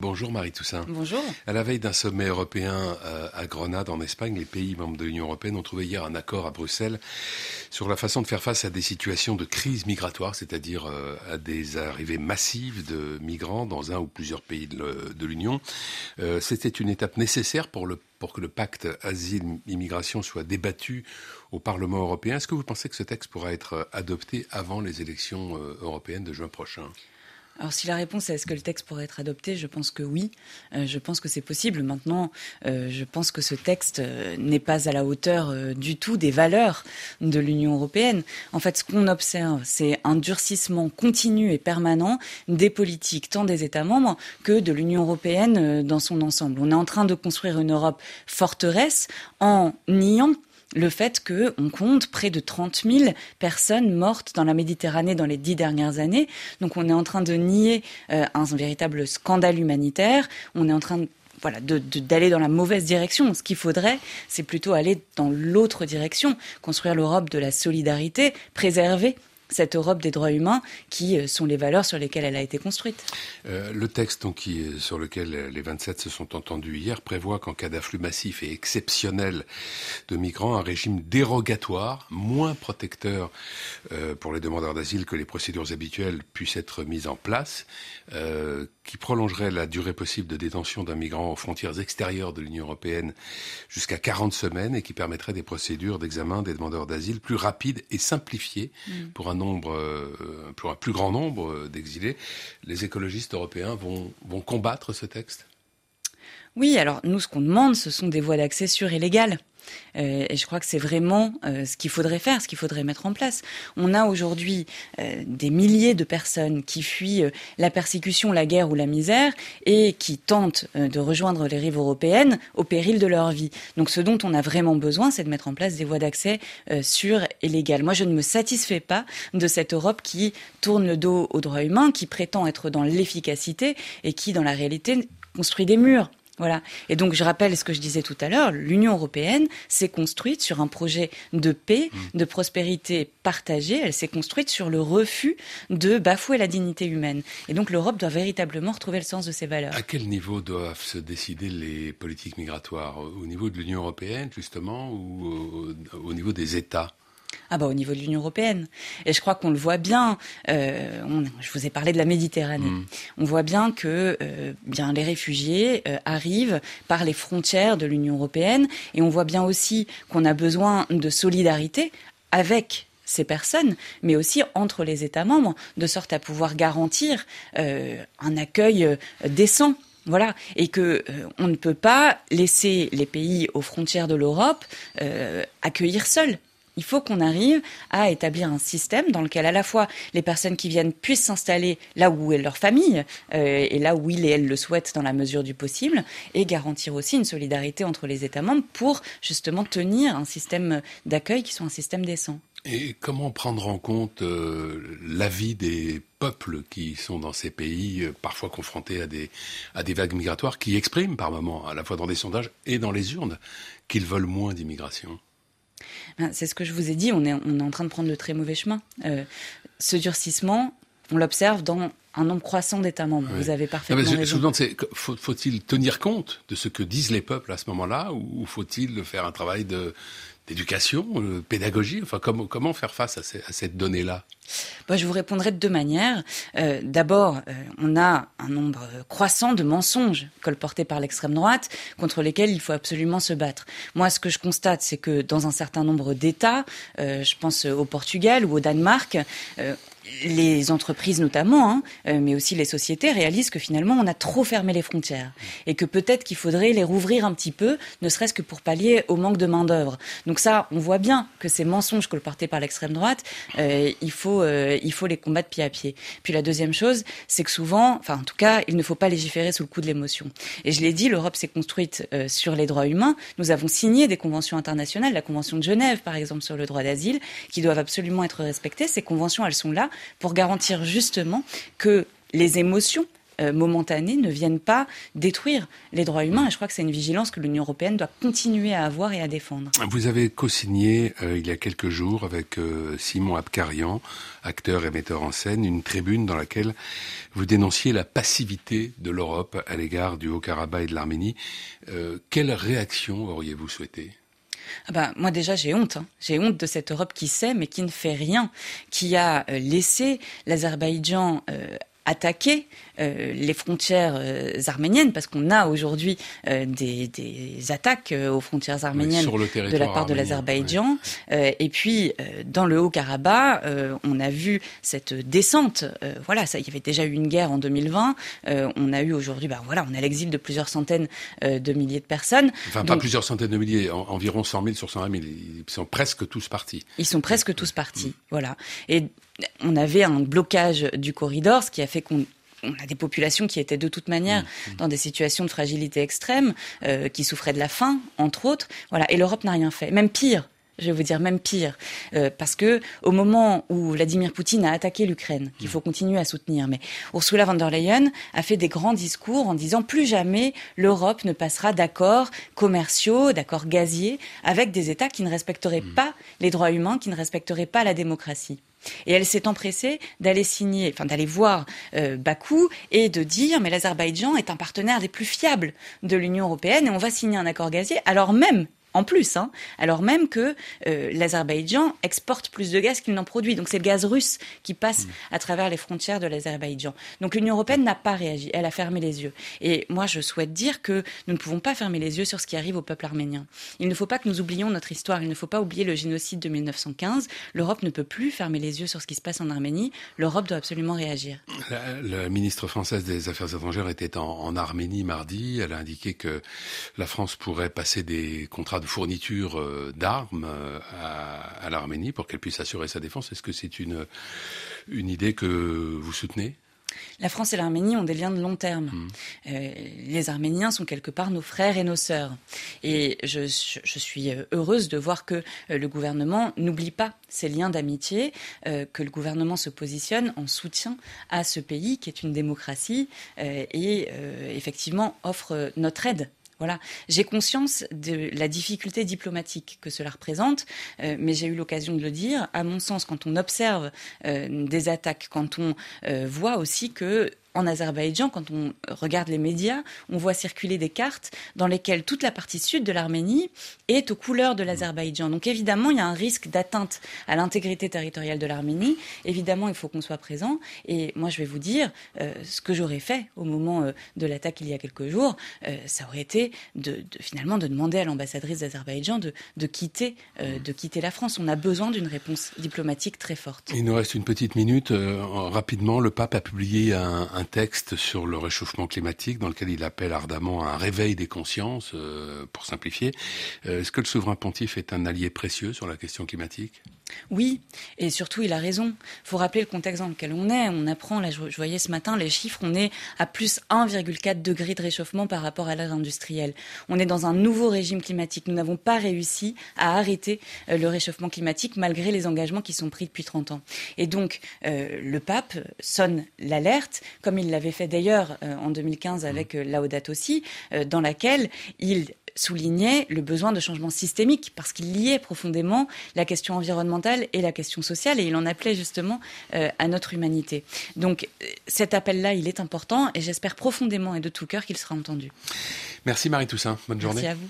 Bonjour Marie Toussaint. Bonjour. À la veille d'un sommet européen euh, à Grenade en Espagne, les pays membres de l'Union européenne ont trouvé hier un accord à Bruxelles sur la façon de faire face à des situations de crise migratoire, c'est-à-dire euh, à des arrivées massives de migrants dans un ou plusieurs pays de l'Union. Euh, c'était une étape nécessaire pour, le, pour que le pacte asile-immigration soit débattu au Parlement européen. Est-ce que vous pensez que ce texte pourra être adopté avant les élections européennes de juin prochain? Alors si la réponse est est-ce que le texte pourrait être adopté, je pense que oui. Euh, je pense que c'est possible. Maintenant, euh, je pense que ce texte euh, n'est pas à la hauteur du tout des valeurs de l'Union européenne. En fait, ce qu'on observe, c'est un durcissement continu et permanent des politiques, tant des États membres que de l'Union européenne dans son ensemble. On est en train de construire une Europe forteresse en niant le fait qu'on compte près de 30 000 personnes mortes dans la Méditerranée dans les dix dernières années. Donc on est en train de nier euh, un véritable scandale humanitaire. On est en train voilà, d'aller dans la mauvaise direction. Ce qu'il faudrait, c'est plutôt aller dans l'autre direction, construire l'Europe de la solidarité, préserver cette Europe des droits humains qui euh, sont les valeurs sur lesquelles elle a été construite. Euh, le texte donc, qui, sur lequel les 27 se sont entendus hier prévoit qu'en cas d'afflux massif et exceptionnel de migrants, un régime dérogatoire, moins protecteur euh, pour les demandeurs d'asile que les procédures habituelles, puisse être mis en place, euh, qui prolongerait la durée possible de détention d'un migrant aux frontières extérieures de l'Union européenne jusqu'à 40 semaines et qui permettrait des procédures d'examen des demandeurs d'asile plus rapides et simplifiées mm. pour un euh, un plus grand nombre d'exilés. Les écologistes européens vont combattre ce texte? Oui, alors nous, ce qu'on demande, ce sont des voies d'accès sûres et légales. Euh, et je crois que c'est vraiment euh, ce qu'il faudrait faire, ce qu'il faudrait mettre en place. On a aujourd'hui euh, des milliers de personnes qui fuient la persécution, la guerre ou la misère et qui tentent de rejoindre les rives européennes au péril de leur vie. Donc ce dont on a vraiment besoin, c'est de mettre en place des voies d'accès sûres et légales. Moi, je ne me satisfais pas de cette Europe qui tourne le dos aux droits humains, qui prétend être dans l'efficacité et qui, dans la réalité, construit des murs voilà. Et donc, je rappelle ce que je disais tout à l'heure, l'Union européenne s'est construite sur un projet de paix, mmh. de prospérité partagée. Elle s'est construite sur le refus de bafouer la dignité humaine. Et donc, l'Europe doit véritablement retrouver le sens de ses valeurs. À quel niveau doivent se décider les politiques migratoires? Au niveau de l'Union européenne, justement, ou au niveau des États? Ah bah au niveau de l'Union européenne. Et je crois qu'on le voit bien. Euh, je vous ai parlé de la Méditerranée. Mm. On voit bien que euh, bien les réfugiés euh, arrivent par les frontières de l'Union européenne, et on voit bien aussi qu'on a besoin de solidarité avec ces personnes, mais aussi entre les États membres, de sorte à pouvoir garantir un accueil décent voilà, et que on ne peut pas laisser les pays aux frontières de l'Europe accueillir seuls. Il faut qu'on arrive à établir un système dans lequel à la fois les personnes qui viennent puissent s'installer là où est leur famille euh, et là où ils et elles le souhaitent dans la mesure du possible et garantir aussi une solidarité entre les États membres pour justement tenir un système d'accueil qui soit un système décent. Et comment prendre en compte euh, l'avis des peuples qui sont dans ces pays, euh, parfois confrontés à des, à des vagues migratoires, qui expriment par moments, à la fois dans des sondages et dans les urnes, qu'ils veulent moins d'immigration? C'est ce que je vous ai dit, on est, on est en train de prendre le très mauvais chemin. Euh, ce durcissement, on l'observe dans un nombre croissant d'États membres. Vous avez parfaitement non, mais je, raison. faut-il tenir compte de ce que disent les peuples à ce moment-là, ou faut-il faire un travail d'éducation, de pédagogie Enfin, comment, comment faire face à, à cette donnée-là? Je vous répondrai de deux manières. Euh, D'abord, euh, on a un nombre croissant de mensonges colportés par l'extrême droite contre lesquels il faut absolument se battre. Moi, ce que je constate, c'est que dans un certain nombre d'États, euh, je pense au Portugal ou au Danemark, les entreprises notamment, hein, euh, mais aussi les sociétés réalisent que finalement on a trop fermé les frontières et que peut-être qu'il faudrait les rouvrir un petit peu, ne serait-ce que pour pallier au manque de main d'œuvre. Donc ça, on voit bien que ces mensonges colportés par l'extrême droite, euh, il faut euh, il faut les combattre pied à pied. Puis la deuxième chose, c'est que souvent, enfin en tout cas, il ne faut pas légiférer sous le coup de l'émotion. Et je l'ai dit, l'Europe s'est construite sur les droits humains. Nous avons signé des conventions internationales, la convention de Genève par exemple sur le droit d'asile, qui doivent absolument être respectées. Ces conventions, elles sont là pour garantir justement que les émotions momentanée ne vienne pas détruire les droits humains. Et je crois que c'est une vigilance que l'Union européenne doit continuer à avoir et à défendre. Vous avez co-signé il y a quelques jours avec Simon Abkarian, acteur et metteur en scène, une tribune dans laquelle vous dénonciez la passivité de l'Europe à l'égard du Haut-Karabakh et de l'Arménie. quelle réaction auriez-vous souhaité ah bah, moi déjà j'ai honte, hein. j'ai honte de cette Europe qui sait mais qui ne fait rien, qui a euh, laissé l'Azerbaïdjan euh, attaquer euh, les frontières euh, arméniennes, parce qu'on a aujourd'hui euh, des, des, attaques aux frontières arméniennes de la part de l'Azerbaïdjan. et puis, dans le Haut-Karabakh, on a vu cette descente. voilà, ça, il y avait déjà eu une guerre en 2020. on a eu aujourd'hui, bah, voilà, on a l'exil de plusieurs centaines de milliers de personnes. Enfin, pas plusieurs centaines de milliers, environ 100 000 sur 120 000. Ils sont presque tous partis. Ils sont presque tous partis, voilà. Et on avait un blocage du corridor, ce qui a fait qu'on a des populations qui étaient de toute manière mmh, mmh. dans des situations de fragilité extrême, euh, qui souffraient de la faim, entre autres. Voilà. Et l'Europe n'a rien fait. Même pire, je vais vous dire même pire, euh, parce que au moment où Vladimir Poutine a attaqué l'Ukraine, qu'il faut continuer à soutenir, mais Ursula von der Leyen a fait des grands discours en disant plus jamais l'Europe ne passera d'accords commerciaux, d'accords gaziers avec des États qui ne respecteraient pas les droits humains, qui ne respecteraient pas la démocratie. Et elle s'est empressée d'aller signer, enfin d'aller voir euh, Bakou et de dire mais l'Azerbaïdjan est un partenaire des plus fiables de l'Union européenne et on va signer un accord gazier alors même en plus, hein, alors même que euh, l'Azerbaïdjan exporte plus de gaz qu'il n'en produit. Donc c'est le gaz russe qui passe mmh. à travers les frontières de l'Azerbaïdjan. Donc l'Union européenne n'a pas réagi, elle a fermé les yeux. Et moi je souhaite dire que nous ne pouvons pas fermer les yeux sur ce qui arrive au peuple arménien. Il ne faut pas que nous oublions notre histoire, il ne faut pas oublier le génocide de 1915. L'Europe ne peut plus fermer les yeux sur ce qui se passe en Arménie. L'Europe doit absolument réagir. La, ministre française des Affaires étrangères était en, en Arménie mardi. Elle a indiqué que la France pourrait passer des contrats de fourniture euh, d'armes euh, à, l'Arménie pour qu'elle puisse assurer sa défense. Est-ce que c'est une, une idée que vous soutenez? La France et l'Arménie ont des liens de long terme. Mmh. Euh, les Arméniens sont quelque part nos frères et nos sœurs. Et je, je suis heureuse de voir que le gouvernement n'oublie pas ces liens d'amitié, que le gouvernement se positionne en soutien à ce pays qui est une démocratie et effectivement offre notre aide voilà, j'ai conscience de la difficulté diplomatique que cela représente, euh, mais j'ai eu l'occasion de le dire. À mon sens, quand on observe euh, des attaques, quand on euh, voit aussi que en Azerbaïdjan, quand on regarde les médias, on voit circuler des cartes dans lesquelles toute la partie sud de l'Arménie est aux couleurs de l'Azerbaïdjan. Donc évidemment, il y a un risque d'atteinte à l'intégrité territoriale de l'Arménie. Évidemment, il faut qu'on soit présent. Et moi, je vais vous dire, euh, ce que j'aurais fait au moment euh, de l'attaque il y a quelques jours, euh, ça aurait été de, finalement de demander à l'ambassadrice d'Azerbaïdjan de, quitter, de quitter la France. On a besoin d'une réponse diplomatique très forte. Il nous reste une petite minute. rapidement, le pape a publié un texte sur le réchauffement climatique dans lequel il appelle ardemment à un réveil des consciences, euh, pour simplifier. Euh, est-ce que le souverain pontife est un allié précieux sur la question climatique? Oui, et surtout il a raison. Il faut rappeler le contexte dans lequel on est. On apprend, là je, voyais ce matin les chiffres, on est à plus 1,4 degré de réchauffement par rapport à l'ère industrielle. On est dans un nouveau régime climatique. Nous n'avons pas réussi à arrêter euh, le réchauffement climatique malgré les engagements qui sont pris depuis 30 ans. Et donc le pape sonne l'alerte comme il l'avait fait d'ailleurs euh, en 2015 avec mmh. euh, Laudato aussi, euh, dans laquelle il soulignait le besoin de changement systémique parce qu'il liait profondément la question environnementale et la question sociale et il en appelait justement à notre humanité. Donc cet appel-là, il est important et j'espère profondément et de tout cœur qu'il sera entendu. Merci Marie Toussaint, bonne journée. Merci à vous.